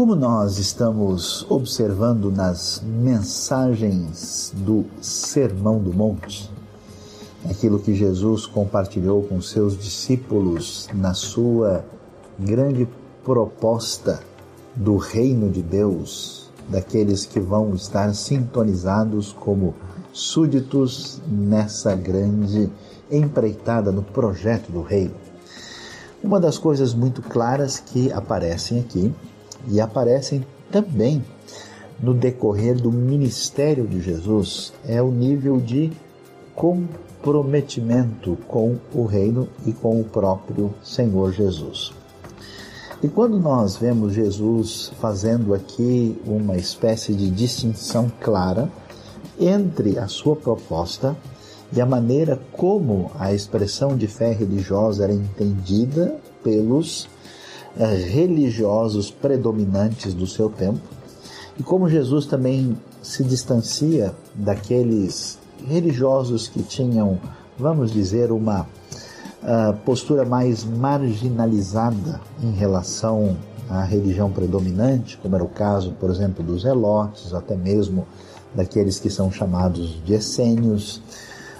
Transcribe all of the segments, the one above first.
Como nós estamos observando nas mensagens do Sermão do Monte, aquilo que Jesus compartilhou com seus discípulos na sua grande proposta do reino de Deus, daqueles que vão estar sintonizados como súditos nessa grande empreitada no projeto do reino. Uma das coisas muito claras que aparecem aqui e aparecem também no decorrer do ministério de Jesus é o nível de comprometimento com o reino e com o próprio Senhor Jesus. E quando nós vemos Jesus fazendo aqui uma espécie de distinção clara entre a sua proposta e a maneira como a expressão de fé religiosa era entendida pelos religiosos predominantes do seu tempo, e como Jesus também se distancia daqueles religiosos que tinham, vamos dizer, uma uh, postura mais marginalizada em relação à religião predominante, como era o caso, por exemplo, dos elotes, até mesmo daqueles que são chamados de essênios.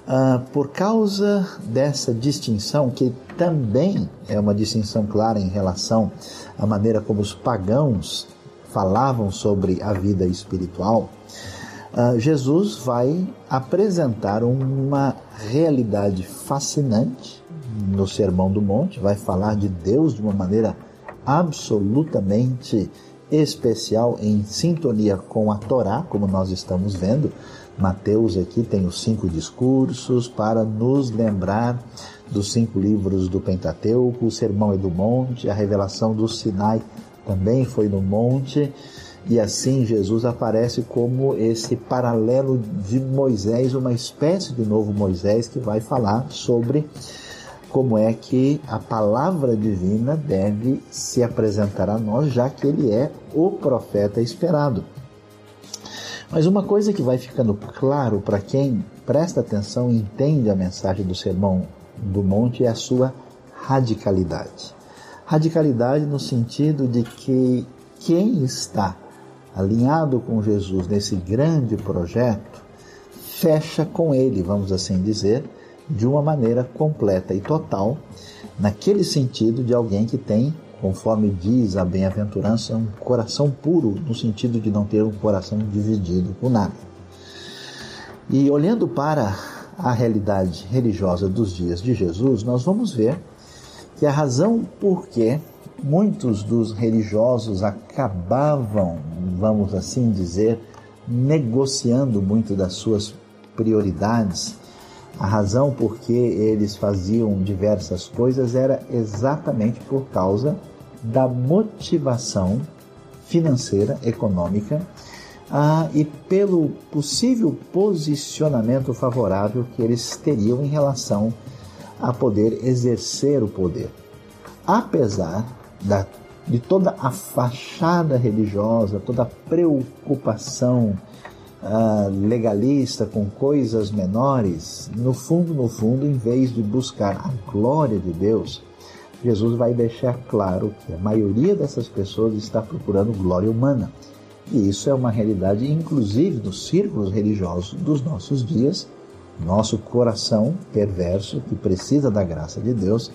Uh, por causa dessa distinção, que também é uma distinção clara em relação à maneira como os pagãos falavam sobre a vida espiritual, uh, Jesus vai apresentar uma realidade fascinante no Sermão do Monte, vai falar de Deus de uma maneira absolutamente especial em sintonia com a Torá, como nós estamos vendo. Mateus aqui tem os cinco discursos para nos lembrar dos cinco livros do Pentateuco, o Sermão é do Monte, a revelação do Sinai também foi no monte, e assim Jesus aparece como esse paralelo de Moisés, uma espécie de novo Moisés que vai falar sobre como é que a palavra divina deve se apresentar a nós, já que ele é o profeta esperado. Mas uma coisa que vai ficando claro para quem presta atenção e entende a mensagem do Sermão do Monte é a sua radicalidade. Radicalidade no sentido de que quem está alinhado com Jesus nesse grande projeto fecha com ele, vamos assim dizer, de uma maneira completa e total, naquele sentido de alguém que tem, conforme diz a bem-aventurança, um coração puro, no sentido de não ter um coração dividido com nada. E olhando para a realidade religiosa dos dias de Jesus, nós vamos ver que a razão por que muitos dos religiosos acabavam, vamos assim dizer, negociando muito das suas prioridades a razão por que eles faziam diversas coisas era exatamente por causa da motivação financeira, econômica, ah, e pelo possível posicionamento favorável que eles teriam em relação a poder exercer o poder. Apesar da, de toda a fachada religiosa, toda a preocupação uh, legalista com coisas menores, no fundo, no fundo, em vez de buscar a glória de Deus, Jesus vai deixar claro que a maioria dessas pessoas está procurando glória humana. E isso é uma realidade, inclusive, dos círculos religiosos dos nossos dias. Nosso coração perverso, que precisa da graça de Deus,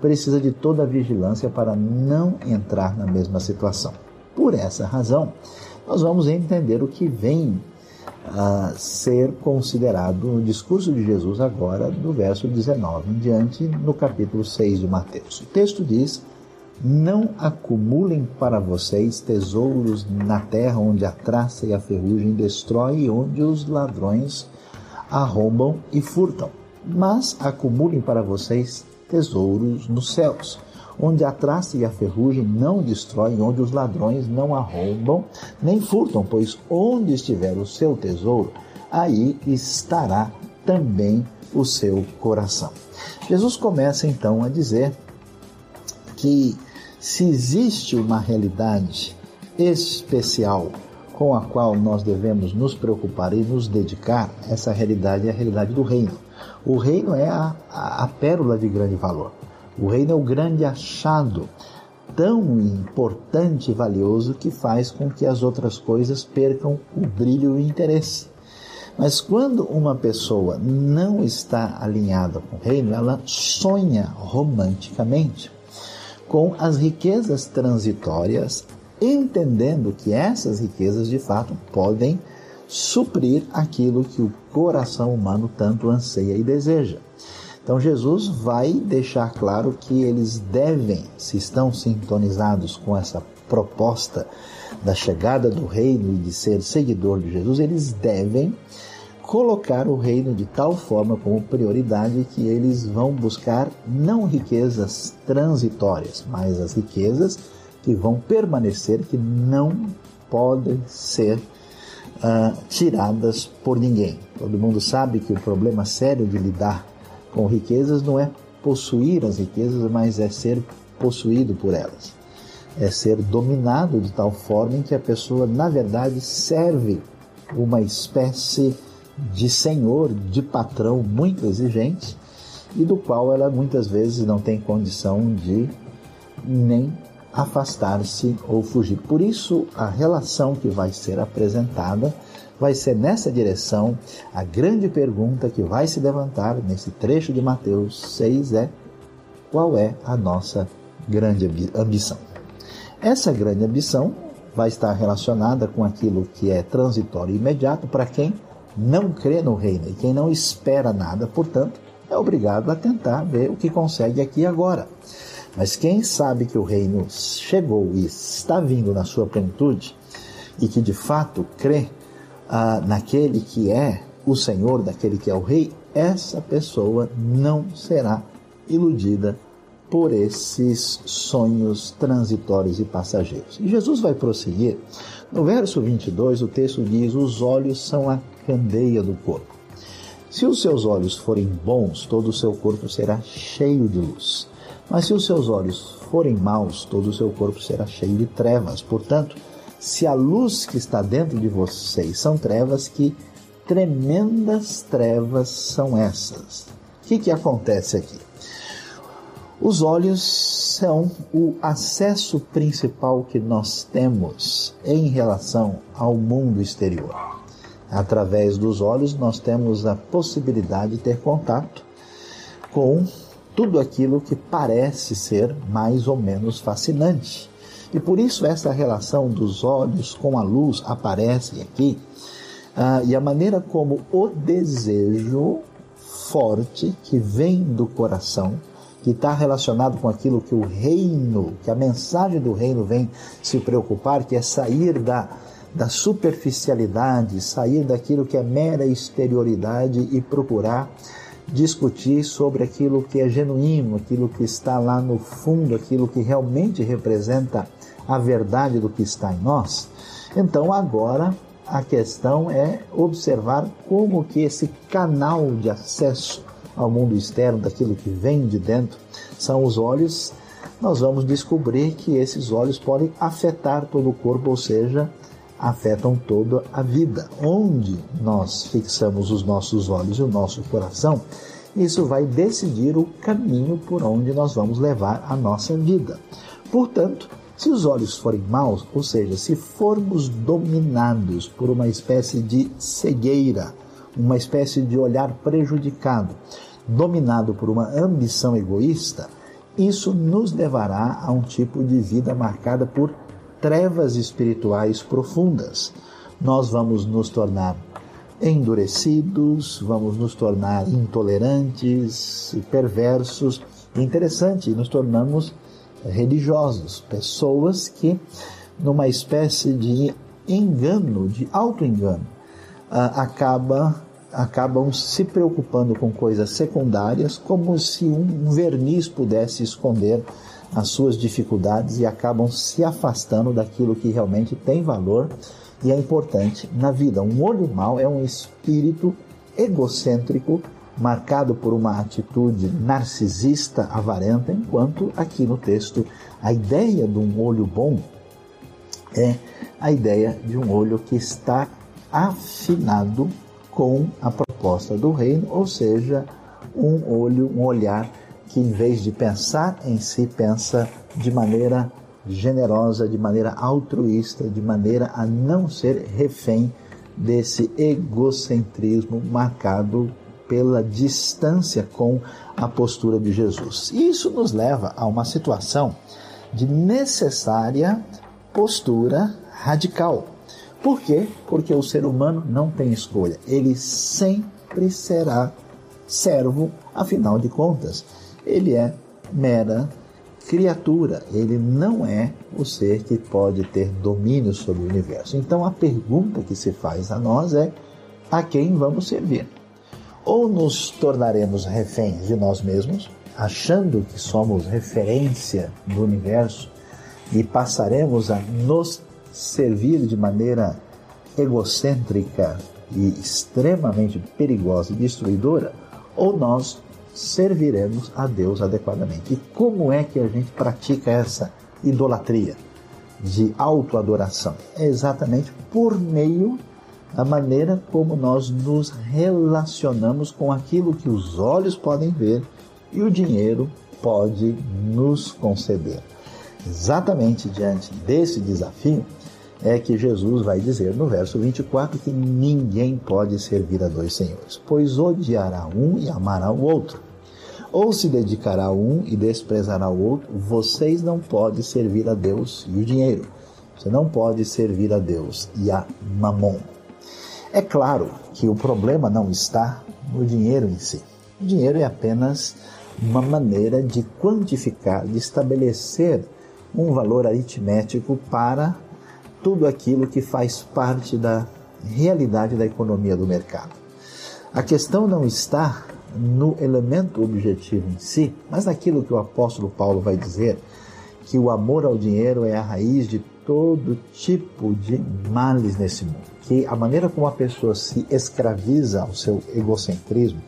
precisa de toda a vigilância para não entrar na mesma situação. Por essa razão, nós vamos entender o que vem a ser considerado o discurso de Jesus agora, do verso 19 em diante, no capítulo 6 de Mateus. O texto diz: Não acumulem para vocês tesouros na terra onde a traça e a ferrugem destrói e onde os ladrões arrombam e furtam, mas acumulem para vocês tesouros nos céus onde a traça e a ferrugem não destroem, onde os ladrões não arrombam nem furtam, pois onde estiver o seu tesouro, aí estará também o seu coração. Jesus começa então a dizer que se existe uma realidade especial com a qual nós devemos nos preocupar e nos dedicar, essa realidade é a realidade do reino. O reino é a, a, a pérola de grande valor. O reino é o grande achado tão importante e valioso que faz com que as outras coisas percam o brilho e o interesse. Mas quando uma pessoa não está alinhada com o reino, ela sonha romanticamente com as riquezas transitórias, entendendo que essas riquezas de fato podem suprir aquilo que o coração humano tanto anseia e deseja. Então Jesus vai deixar claro que eles devem, se estão sintonizados com essa proposta da chegada do reino e de ser seguidor de Jesus, eles devem colocar o reino de tal forma como prioridade que eles vão buscar não riquezas transitórias, mas as riquezas que vão permanecer, que não podem ser uh, tiradas por ninguém. Todo mundo sabe que o problema sério de lidar com riquezas não é possuir as riquezas, mas é ser possuído por elas. É ser dominado de tal forma em que a pessoa, na verdade, serve uma espécie de senhor, de patrão muito exigente e do qual ela muitas vezes não tem condição de nem afastar-se ou fugir. Por isso, a relação que vai ser apresentada vai ser nessa direção. A grande pergunta que vai se levantar nesse trecho de Mateus 6 é: qual é a nossa grande ambição? Essa grande ambição vai estar relacionada com aquilo que é transitório e imediato para quem não crê no reino e quem não espera nada, portanto, é obrigado a tentar ver o que consegue aqui agora. Mas quem sabe que o reino chegou e está vindo na sua plenitude e que de fato crê ah, naquele que é o Senhor, daquele que é o Rei, essa pessoa não será iludida por esses sonhos transitórios e passageiros. E Jesus vai prosseguir. No verso 22, o texto diz: Os olhos são a candeia do corpo. Se os seus olhos forem bons, todo o seu corpo será cheio de luz. Mas se os seus olhos forem maus, todo o seu corpo será cheio de trevas. Portanto, se a luz que está dentro de vocês são trevas, que tremendas trevas são essas? O que, que acontece aqui? Os olhos são o acesso principal que nós temos em relação ao mundo exterior. Através dos olhos, nós temos a possibilidade de ter contato com tudo aquilo que parece ser mais ou menos fascinante. E por isso essa relação dos olhos com a luz aparece aqui. Ah, e a maneira como o desejo forte que vem do coração, que está relacionado com aquilo que o reino, que a mensagem do reino vem se preocupar, que é sair da, da superficialidade, sair daquilo que é mera exterioridade e procurar discutir sobre aquilo que é genuíno, aquilo que está lá no fundo, aquilo que realmente representa a verdade do que está em nós. Então agora a questão é observar como que esse canal de acesso ao mundo externo, daquilo que vem de dentro, são os olhos. Nós vamos descobrir que esses olhos podem afetar todo o corpo, ou seja, afetam toda a vida. Onde nós fixamos os nossos olhos e o nosso coração, isso vai decidir o caminho por onde nós vamos levar a nossa vida. Portanto, se os olhos forem maus, ou seja, se formos dominados por uma espécie de cegueira, uma espécie de olhar prejudicado, dominado por uma ambição egoísta, isso nos levará a um tipo de vida marcada por trevas espirituais profundas. Nós vamos nos tornar endurecidos, vamos nos tornar intolerantes, perversos. Interessante, nos tornamos religiosos, pessoas que, numa espécie de engano, de auto-engano, uh, acaba, acabam se preocupando com coisas secundárias, como se um verniz pudesse esconder as suas dificuldades e acabam se afastando daquilo que realmente tem valor e é importante na vida. Um olho mau é um espírito egocêntrico marcado por uma atitude narcisista, avarenta, enquanto aqui no texto a ideia de um olho bom é a ideia de um olho que está afinado com a proposta do reino, ou seja, um olho, um olhar que, em vez de pensar em si, pensa de maneira generosa, de maneira altruísta, de maneira a não ser refém desse egocentrismo marcado pela distância com a postura de Jesus. Isso nos leva a uma situação de necessária postura radical. Por quê? Porque o ser humano não tem escolha. Ele sempre será servo, afinal de contas. Ele é mera criatura, ele não é o ser que pode ter domínio sobre o universo. Então a pergunta que se faz a nós é: a quem vamos servir? Ou nos tornaremos reféns de nós mesmos, achando que somos referência do universo e passaremos a nos servir de maneira egocêntrica e extremamente perigosa e destruidora, ou nós serviremos a Deus adequadamente. E como é que a gente pratica essa idolatria de autoadoração? É exatamente por meio da maneira como nós nos relacionamos com aquilo que os olhos podem ver e o dinheiro pode nos conceder. Exatamente diante desse desafio é que Jesus vai dizer no verso 24 que ninguém pode servir a dois senhores, pois odiará um e amará o outro, ou se dedicará a um e desprezará o outro. Vocês não podem servir a Deus e o dinheiro. Você não pode servir a Deus e a mamon. É claro que o problema não está no dinheiro em si. O dinheiro é apenas uma maneira de quantificar, de estabelecer um valor aritmético para tudo aquilo que faz parte da realidade da economia do mercado. A questão não está no elemento objetivo em si, mas naquilo que o apóstolo Paulo vai dizer, que o amor ao dinheiro é a raiz de todo tipo de males nesse mundo. Que a maneira como a pessoa se escraviza ao seu egocentrismo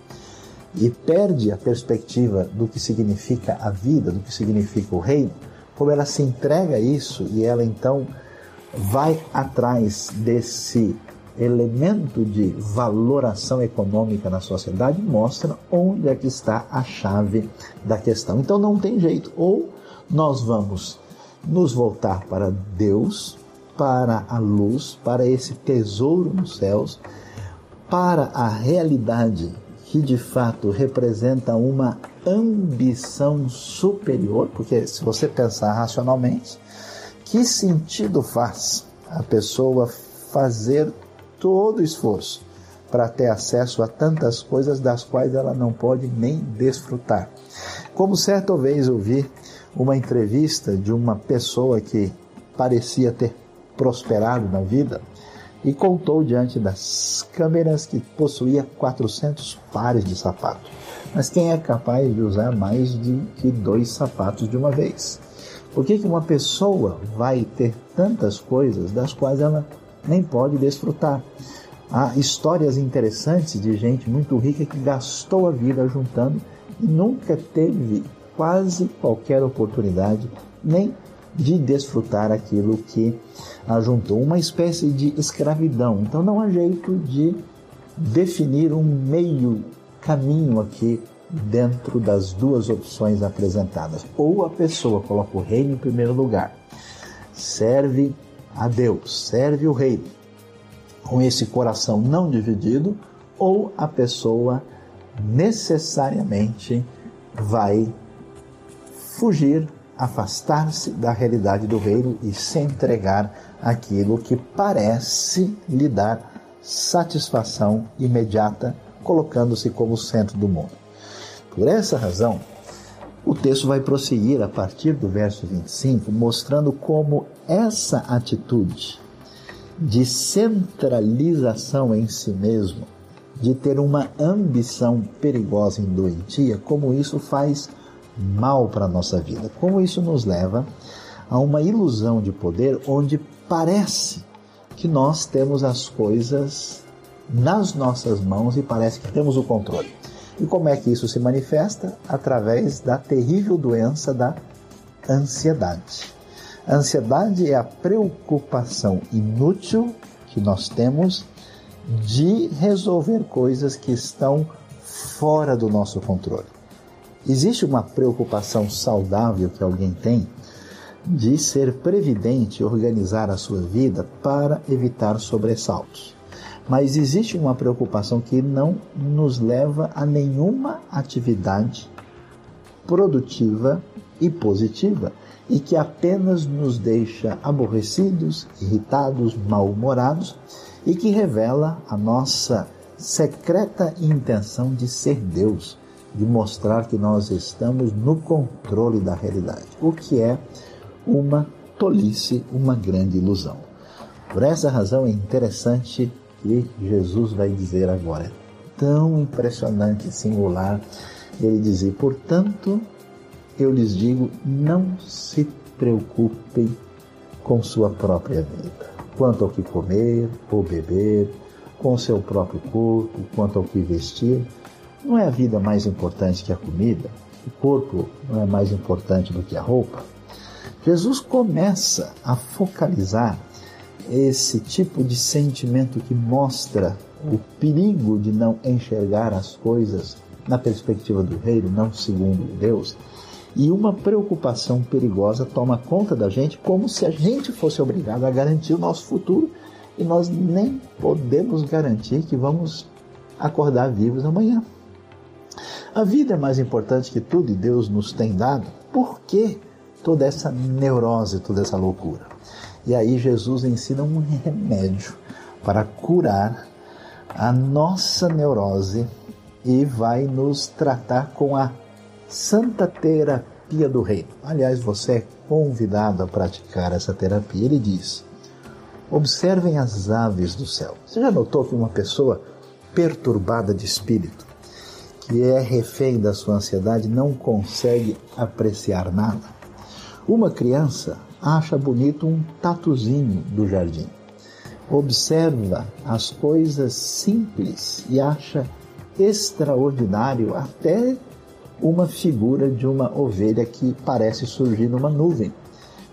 e perde a perspectiva do que significa a vida, do que significa o reino, como ela se entrega a isso e ela então vai atrás desse elemento de valoração econômica na sociedade mostra onde é que está a chave da questão. Então não tem jeito, ou nós vamos nos voltar para Deus, para a luz, para esse tesouro nos céus, para a realidade que de fato representa uma ambição superior, porque se você pensar racionalmente, que sentido faz a pessoa fazer todo o esforço para ter acesso a tantas coisas das quais ela não pode nem desfrutar? Como certa vez eu vi uma entrevista de uma pessoa que parecia ter prosperado na vida e contou diante das câmeras que possuía 400 pares de sapatos. Mas quem é capaz de usar mais de que dois sapatos de uma vez? Por que, que uma pessoa vai ter tantas coisas das quais ela nem pode desfrutar? Há histórias interessantes de gente muito rica que gastou a vida juntando e nunca teve quase qualquer oportunidade nem de desfrutar aquilo que ajuntou, uma espécie de escravidão. Então não há jeito de definir um meio caminho aqui dentro das duas opções apresentadas. Ou a pessoa coloca o reino em primeiro lugar, serve a Deus, serve o rei com esse coração não dividido, ou a pessoa necessariamente vai fugir afastar-se da realidade do reino e se entregar àquilo que parece lhe dar satisfação imediata, colocando-se como centro do mundo. Por essa razão, o texto vai prosseguir a partir do verso 25, mostrando como essa atitude de centralização em si mesmo, de ter uma ambição perigosa e doentia, como isso faz mal para a nossa vida. Como isso nos leva a uma ilusão de poder onde parece que nós temos as coisas nas nossas mãos e parece que temos o controle. E como é que isso se manifesta? Através da terrível doença da ansiedade. A ansiedade é a preocupação inútil que nós temos de resolver coisas que estão fora do nosso controle Existe uma preocupação saudável que alguém tem de ser previdente e organizar a sua vida para evitar sobressaltos. Mas existe uma preocupação que não nos leva a nenhuma atividade produtiva e positiva e que apenas nos deixa aborrecidos, irritados, mal-humorados e que revela a nossa secreta intenção de ser Deus, de mostrar que nós estamos no controle da realidade, o que é uma tolice, uma grande ilusão. Por essa razão é interessante que Jesus vai dizer agora. É tão impressionante e singular ele dizer, portanto, eu lhes digo, não se preocupem com sua própria vida, quanto ao que comer ou beber, com seu próprio corpo, quanto ao que vestir. Não é a vida mais importante que a comida? O corpo não é mais importante do que a roupa? Jesus começa a focalizar esse tipo de sentimento que mostra o perigo de não enxergar as coisas na perspectiva do reino, não segundo Deus. E uma preocupação perigosa toma conta da gente como se a gente fosse obrigado a garantir o nosso futuro e nós nem podemos garantir que vamos acordar vivos amanhã. A vida é mais importante que tudo e Deus nos tem dado. Por que toda essa neurose, toda essa loucura? E aí Jesus ensina um remédio para curar a nossa neurose e vai nos tratar com a santa terapia do reino. Aliás, você é convidado a praticar essa terapia. Ele diz: observem as aves do céu. Você já notou que uma pessoa perturbada de espírito, que é refém da sua ansiedade, não consegue apreciar nada? Uma criança acha bonito um tatuzinho do jardim. Observa as coisas simples e acha extraordinário até uma figura de uma ovelha que parece surgir numa nuvem.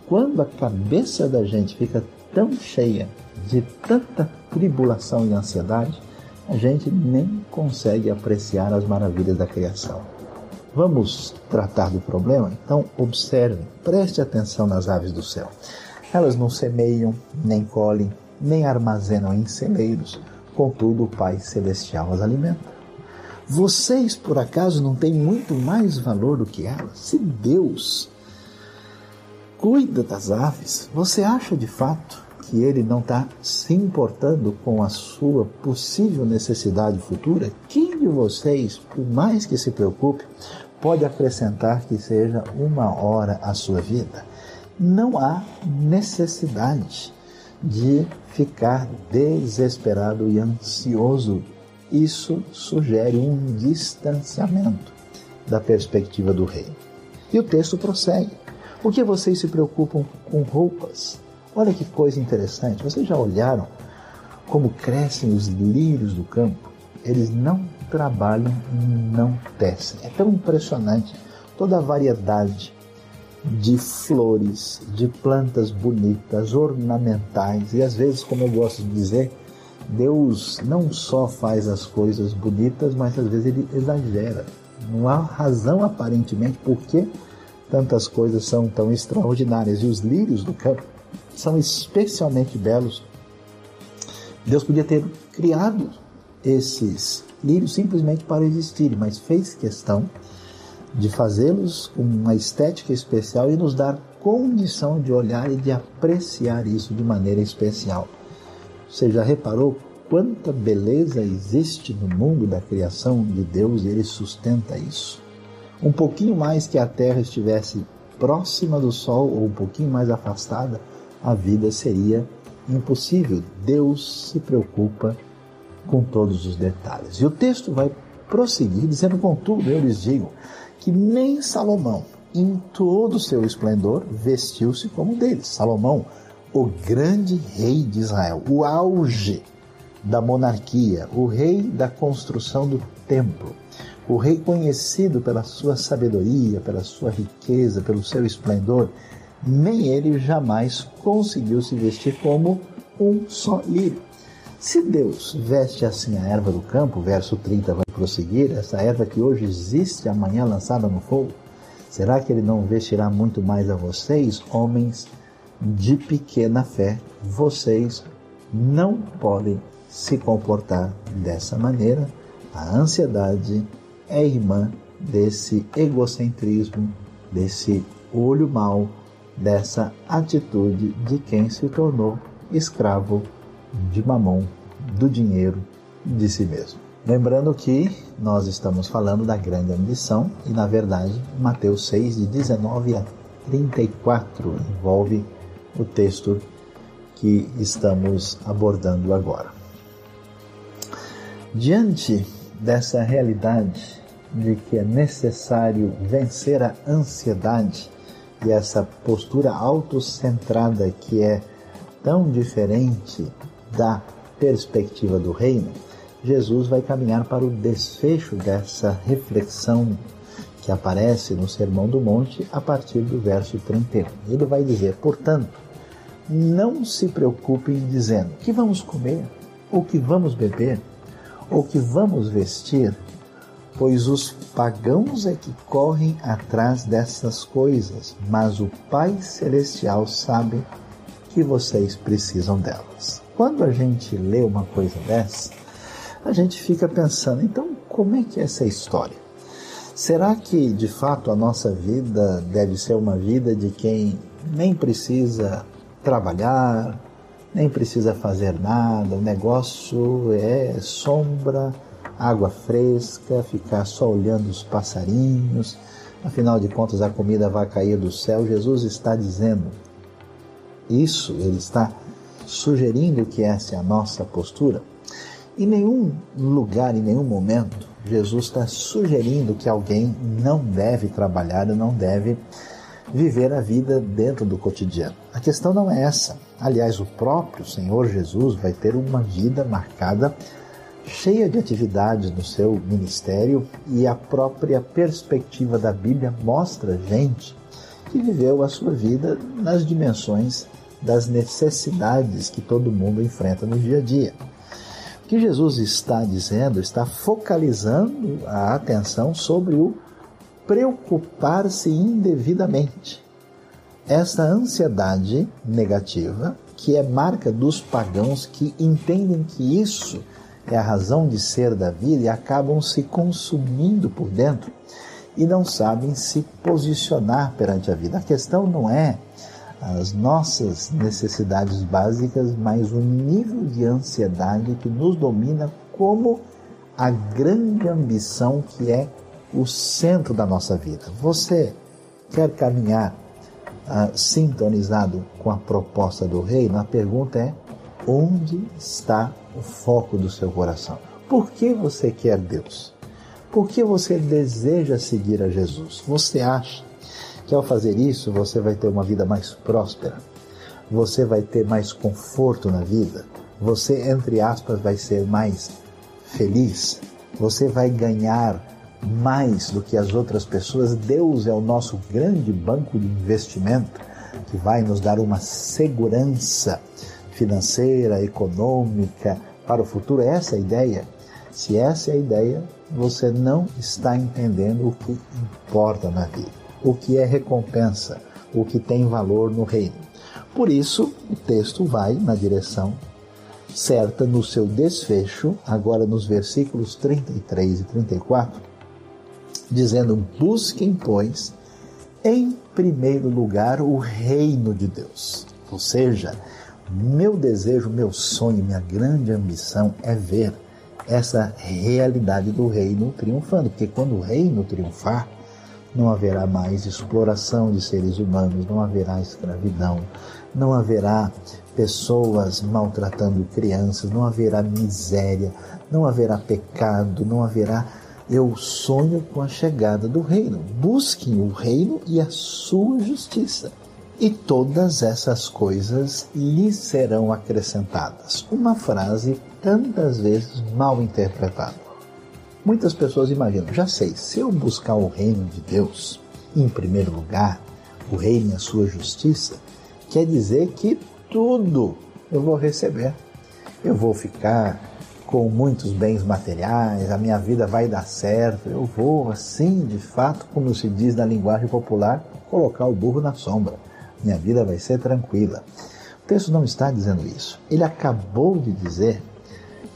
Quando a cabeça da gente fica tão cheia de tanta tribulação e ansiedade, a gente nem consegue apreciar as maravilhas da criação. Vamos tratar do problema? Então, observe, preste atenção nas aves do céu. Elas não semeiam, nem colhem, nem armazenam em celeiros, contudo, o Pai Celestial as alimenta. Vocês, por acaso, não têm muito mais valor do que elas? Se Deus cuida das aves, você acha de fato que Ele não está se importando com a sua possível necessidade futura? Quem de vocês, por mais que se preocupe, pode acrescentar que seja uma hora à sua vida. Não há necessidade de ficar desesperado e ansioso. Isso sugere um distanciamento da perspectiva do reino. E o texto prossegue. Por que vocês se preocupam com roupas? Olha que coisa interessante. Vocês já olharam como crescem os lírios do campo? Eles não trabalham não tecem. É tão impressionante toda a variedade de flores, de plantas bonitas, ornamentais, e às vezes, como eu gosto de dizer, Deus não só faz as coisas bonitas, mas às vezes ele exagera. Não há razão aparentemente por que tantas coisas são tão extraordinárias. E os lírios do campo são especialmente belos. Deus podia ter criado esses lírios simplesmente para existirem, mas fez questão de fazê-los com uma estética especial e nos dar condição de olhar e de apreciar isso de maneira especial. Você já reparou quanta beleza existe no mundo da criação de Deus e ele sustenta isso? Um pouquinho mais que a Terra estivesse próxima do Sol ou um pouquinho mais afastada, a vida seria impossível. Deus se preocupa com todos os detalhes. E o texto vai prosseguir dizendo: Contudo, eu lhes digo que nem Salomão, em todo o seu esplendor, vestiu-se como deles. Salomão, o grande rei de Israel, o auge da monarquia, o rei da construção do templo, o rei conhecido pela sua sabedoria, pela sua riqueza, pelo seu esplendor, nem ele jamais conseguiu se vestir como um só lírio. Se Deus veste assim a erva do campo, verso 30 vai prosseguir, essa erva que hoje existe, amanhã lançada no fogo, será que Ele não vestirá muito mais a vocês, homens de pequena fé? Vocês não podem se comportar dessa maneira. A ansiedade é irmã desse egocentrismo, desse olho mau, dessa atitude de quem se tornou escravo de mamão, do dinheiro, de si mesmo. Lembrando que nós estamos falando da grande ambição e, na verdade, Mateus 6, de 19 a 34, envolve o texto que estamos abordando agora. Diante dessa realidade de que é necessário vencer a ansiedade e essa postura autocentrada que é tão diferente da perspectiva do reino, Jesus vai caminhar para o desfecho dessa reflexão que aparece no Sermão do Monte a partir do verso 31. Ele vai dizer: Portanto, não se preocupem dizendo que vamos comer, ou que vamos beber, ou que vamos vestir, pois os pagãos é que correm atrás dessas coisas, mas o Pai Celestial sabe que vocês precisam delas. Quando a gente lê uma coisa dessa, a gente fica pensando, então como é que é essa história? Será que de fato a nossa vida deve ser uma vida de quem nem precisa trabalhar, nem precisa fazer nada, o negócio é sombra, água fresca, ficar só olhando os passarinhos, afinal de contas a comida vai cair do céu. Jesus está dizendo: isso, ele está sugerindo que essa é a nossa postura. Em nenhum lugar, em nenhum momento, Jesus está sugerindo que alguém não deve trabalhar, não deve viver a vida dentro do cotidiano. A questão não é essa. Aliás, o próprio Senhor Jesus vai ter uma vida marcada, cheia de atividades no seu ministério, e a própria perspectiva da Bíblia mostra gente que viveu a sua vida nas dimensões das necessidades que todo mundo enfrenta no dia a dia. O que Jesus está dizendo, está focalizando a atenção sobre o preocupar-se indevidamente. Essa ansiedade negativa, que é marca dos pagãos que entendem que isso é a razão de ser da vida e acabam se consumindo por dentro e não sabem se posicionar perante a vida. A questão não é as nossas necessidades básicas, mas o nível de ansiedade que nos domina como a grande ambição que é o centro da nossa vida. Você quer caminhar ah, sintonizado com a proposta do reino? A pergunta é: onde está o foco do seu coração? Por que você quer Deus? Por que você deseja seguir a Jesus? Você acha que ao fazer isso você vai ter uma vida mais próspera, você vai ter mais conforto na vida, você, entre aspas, vai ser mais feliz, você vai ganhar mais do que as outras pessoas. Deus é o nosso grande banco de investimento que vai nos dar uma segurança financeira, econômica para o futuro. Essa é a ideia. Se essa é a ideia, você não está entendendo o que importa na vida o que é recompensa, o que tem valor no reino. Por isso, o texto vai na direção certa no seu desfecho, agora nos versículos 33 e 34, dizendo: Busquem, pois, em primeiro lugar o reino de Deus. Ou seja, meu desejo, meu sonho, minha grande ambição é ver essa realidade do reino triunfando, porque quando o reino triunfar, não haverá mais exploração de seres humanos, não haverá escravidão, não haverá pessoas maltratando crianças, não haverá miséria, não haverá pecado, não haverá. Eu sonho com a chegada do reino. Busquem o reino e a sua justiça. E todas essas coisas lhe serão acrescentadas. Uma frase tantas vezes mal interpretada. Muitas pessoas imaginam, já sei, se eu buscar o reino de Deus em primeiro lugar, o reino e a sua justiça, quer dizer que tudo eu vou receber. eu vou ficar com muitos bens materiais, a minha vida vai dar certo, eu vou, assim, de fato, como se diz na linguagem popular, colocar o burro na sombra. Minha vida vai ser tranquila. O texto não está dizendo isso. Ele acabou de dizer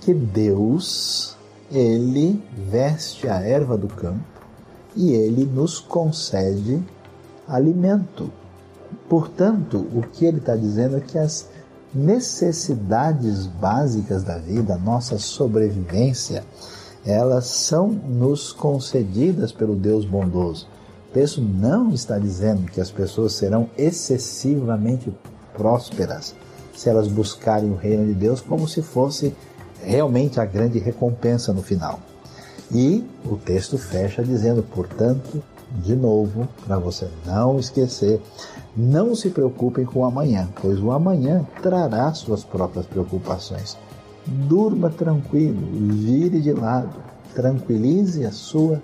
que Deus, ele veste a erva do campo e ele nos concede alimento. Portanto, o que ele está dizendo é que as necessidades básicas da vida, nossa sobrevivência, elas são nos concedidas pelo Deus bondoso. Texto não está dizendo que as pessoas serão excessivamente prósperas se elas buscarem o reino de Deus como se fosse realmente a grande recompensa no final. E o texto fecha dizendo, portanto, de novo, para você não esquecer, não se preocupem com o amanhã, pois o amanhã trará suas próprias preocupações. Durma tranquilo, vire de lado, tranquilize a sua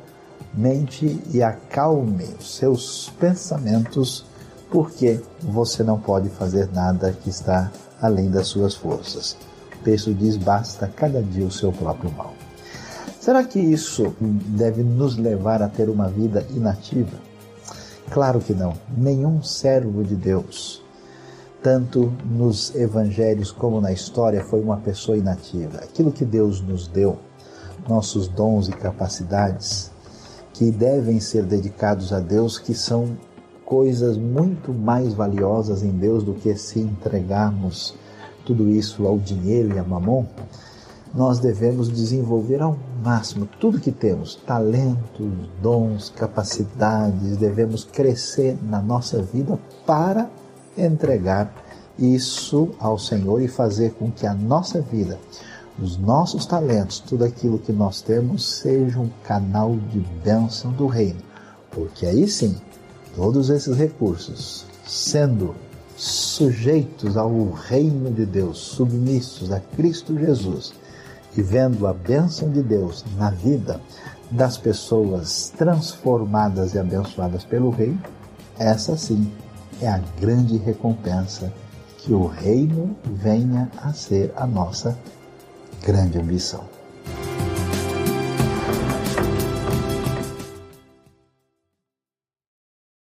mente e acalme os seus pensamentos, porque você não pode fazer nada que está além das suas forças. O texto diz: basta cada dia o seu próprio mal. Será que isso deve nos levar a ter uma vida inativa? Claro que não. Nenhum servo de Deus, tanto nos evangelhos como na história, foi uma pessoa inativa. Aquilo que Deus nos deu, nossos dons e capacidades, que devem ser dedicados a Deus, que são coisas muito mais valiosas em Deus do que se entregarmos tudo isso ao dinheiro e a mamon, nós devemos desenvolver ao máximo tudo que temos, talentos, dons, capacidades, devemos crescer na nossa vida para entregar isso ao Senhor e fazer com que a nossa vida, os nossos talentos, tudo aquilo que nós temos, seja um canal de bênção do reino. Porque aí sim, todos esses recursos, sendo sujeitos ao reino de Deus, submissos a Cristo Jesus, e vendo a bênção de Deus na vida das pessoas transformadas e abençoadas pelo Rei, essa sim é a grande recompensa que o reino venha a ser a nossa grande ambição.